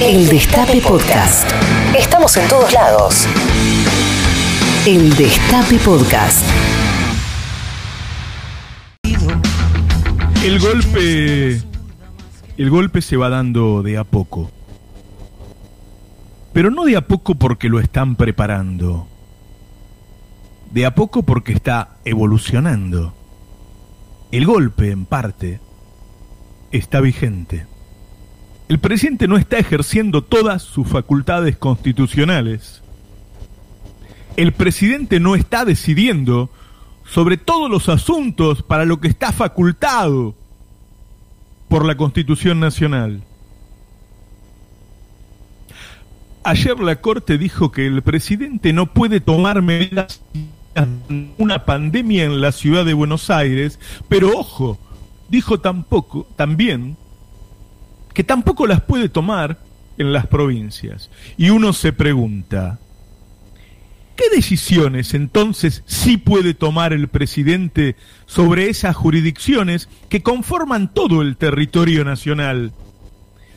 El Destape Podcast. Estamos en todos lados. El Destape Podcast. El golpe. El golpe se va dando de a poco. Pero no de a poco porque lo están preparando. De a poco porque está evolucionando. El golpe, en parte, está vigente. El presidente no está ejerciendo todas sus facultades constitucionales. El presidente no está decidiendo sobre todos los asuntos para lo que está facultado por la Constitución Nacional. Ayer la Corte dijo que el presidente no puede tomar medidas una pandemia en la ciudad de Buenos Aires, pero ojo, dijo tampoco, también, que tampoco las puede tomar en las provincias. Y uno se pregunta, ¿qué decisiones entonces sí puede tomar el presidente sobre esas jurisdicciones que conforman todo el territorio nacional?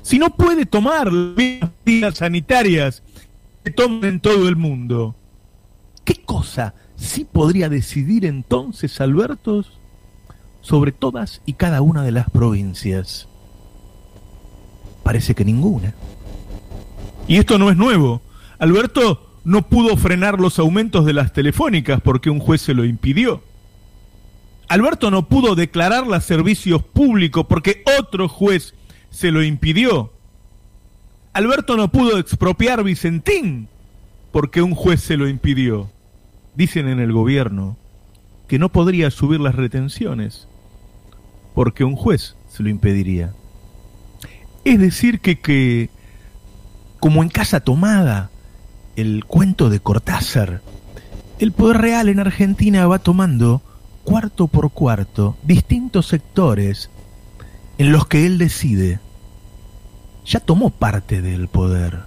Si no puede tomar las medidas sanitarias que toman en todo el mundo, ¿qué cosa sí podría decidir entonces Alberto sobre todas y cada una de las provincias? Parece que ninguna. Y esto no es nuevo. Alberto no pudo frenar los aumentos de las telefónicas porque un juez se lo impidió. Alberto no pudo declarar los servicios públicos porque otro juez se lo impidió. Alberto no pudo expropiar Vicentín porque un juez se lo impidió. Dicen en el gobierno que no podría subir las retenciones porque un juez se lo impediría. Es decir, que, que como en casa tomada, el cuento de Cortázar, el poder real en Argentina va tomando cuarto por cuarto distintos sectores en los que él decide. Ya tomó parte del poder.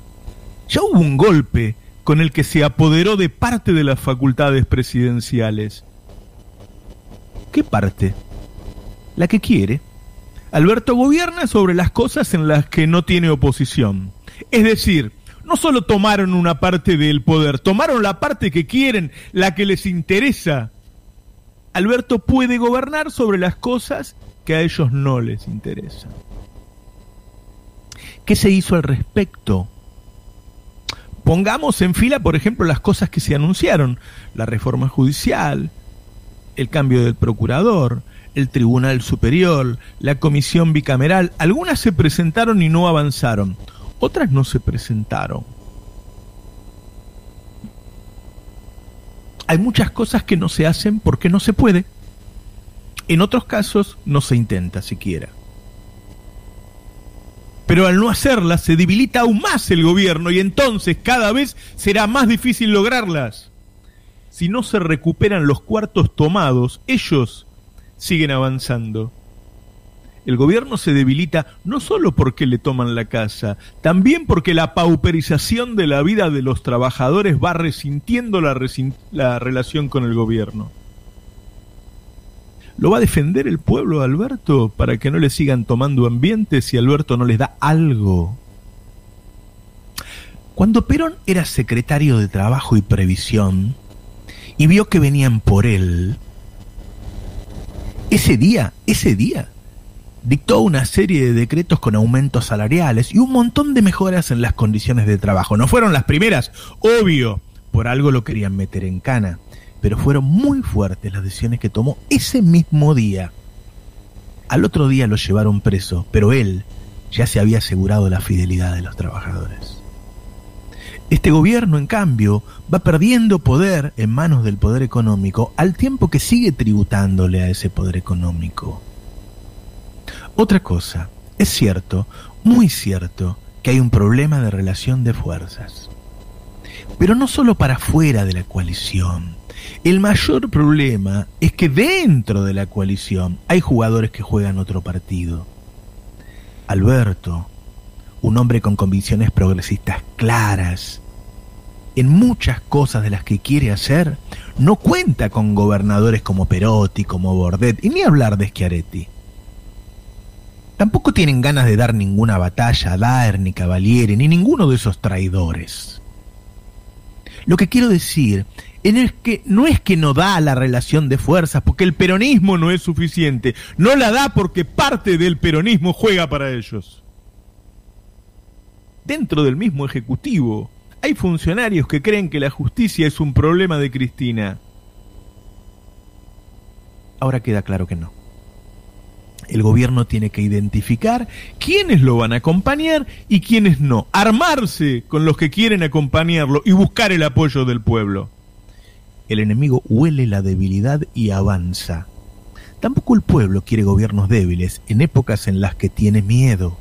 Ya hubo un golpe con el que se apoderó de parte de las facultades presidenciales. ¿Qué parte? La que quiere. Alberto gobierna sobre las cosas en las que no tiene oposición. Es decir, no solo tomaron una parte del poder, tomaron la parte que quieren, la que les interesa. Alberto puede gobernar sobre las cosas que a ellos no les interesan. ¿Qué se hizo al respecto? Pongamos en fila, por ejemplo, las cosas que se anunciaron. La reforma judicial, el cambio del procurador, el Tribunal Superior, la Comisión Bicameral. Algunas se presentaron y no avanzaron, otras no se presentaron. Hay muchas cosas que no se hacen porque no se puede. En otros casos no se intenta siquiera. Pero al no hacerlas se debilita aún más el gobierno y entonces cada vez será más difícil lograrlas. Si no se recuperan los cuartos tomados, ellos siguen avanzando. El gobierno se debilita no solo porque le toman la casa, también porque la pauperización de la vida de los trabajadores va resintiendo la, la relación con el gobierno. ¿Lo va a defender el pueblo, Alberto, para que no le sigan tomando ambiente si Alberto no les da algo? Cuando Perón era secretario de Trabajo y Previsión y vio que venían por él, ese día, ese día, dictó una serie de decretos con aumentos salariales y un montón de mejoras en las condiciones de trabajo. No fueron las primeras, obvio, por algo lo querían meter en cana, pero fueron muy fuertes las decisiones que tomó ese mismo día. Al otro día lo llevaron preso, pero él ya se había asegurado la fidelidad de los trabajadores. Este gobierno, en cambio, va perdiendo poder en manos del poder económico al tiempo que sigue tributándole a ese poder económico. Otra cosa, es cierto, muy cierto, que hay un problema de relación de fuerzas. Pero no solo para fuera de la coalición. El mayor problema es que dentro de la coalición hay jugadores que juegan otro partido. Alberto, un hombre con convicciones progresistas claras, en muchas cosas de las que quiere hacer, no cuenta con gobernadores como Perotti, como Bordet, y ni hablar de Schiaretti. Tampoco tienen ganas de dar ninguna batalla a Daer ni Cavaliere ni ninguno de esos traidores. Lo que quiero decir es que no es que no da la relación de fuerzas, porque el peronismo no es suficiente, no la da porque parte del peronismo juega para ellos. Dentro del mismo Ejecutivo hay funcionarios que creen que la justicia es un problema de Cristina. Ahora queda claro que no. El gobierno tiene que identificar quiénes lo van a acompañar y quiénes no. Armarse con los que quieren acompañarlo y buscar el apoyo del pueblo. El enemigo huele la debilidad y avanza. Tampoco el pueblo quiere gobiernos débiles en épocas en las que tiene miedo.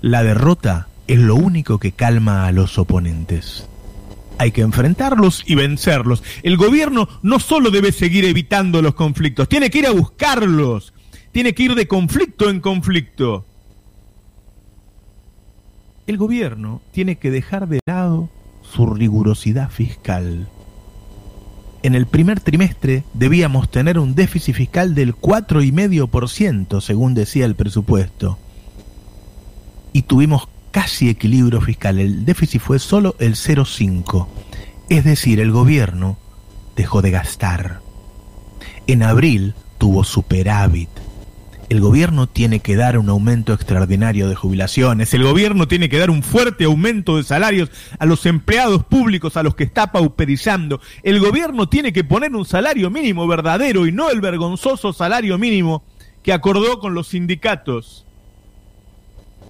La derrota es lo único que calma a los oponentes. Hay que enfrentarlos y vencerlos. El gobierno no solo debe seguir evitando los conflictos, tiene que ir a buscarlos. Tiene que ir de conflicto en conflicto. El gobierno tiene que dejar de lado su rigurosidad fiscal. En el primer trimestre debíamos tener un déficit fiscal del 4,5%, según decía el presupuesto y tuvimos casi equilibrio fiscal. El déficit fue solo el 0,5. Es decir, el gobierno dejó de gastar. En abril tuvo superávit. El gobierno tiene que dar un aumento extraordinario de jubilaciones. El gobierno tiene que dar un fuerte aumento de salarios a los empleados públicos a los que está pauperizando. El gobierno tiene que poner un salario mínimo verdadero y no el vergonzoso salario mínimo que acordó con los sindicatos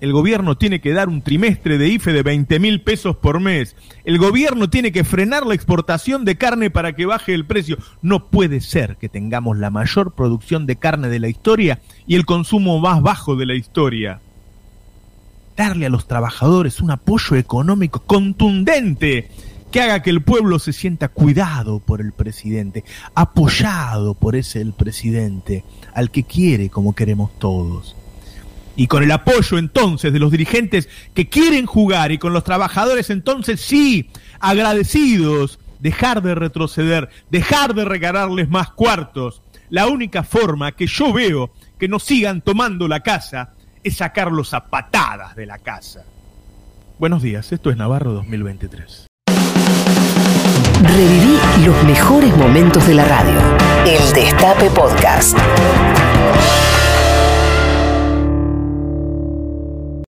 el gobierno tiene que dar un trimestre de IFE de 20 mil pesos por mes. El gobierno tiene que frenar la exportación de carne para que baje el precio. No puede ser que tengamos la mayor producción de carne de la historia y el consumo más bajo de la historia. Darle a los trabajadores un apoyo económico contundente que haga que el pueblo se sienta cuidado por el presidente, apoyado por ese el presidente, al que quiere como queremos todos y con el apoyo entonces de los dirigentes que quieren jugar y con los trabajadores entonces sí, agradecidos, dejar de retroceder, dejar de regalarles más cuartos. La única forma que yo veo que no sigan tomando la casa es sacarlos a patadas de la casa. Buenos días, esto es Navarro 2023. Reviví los mejores momentos de la radio. El Destape Podcast.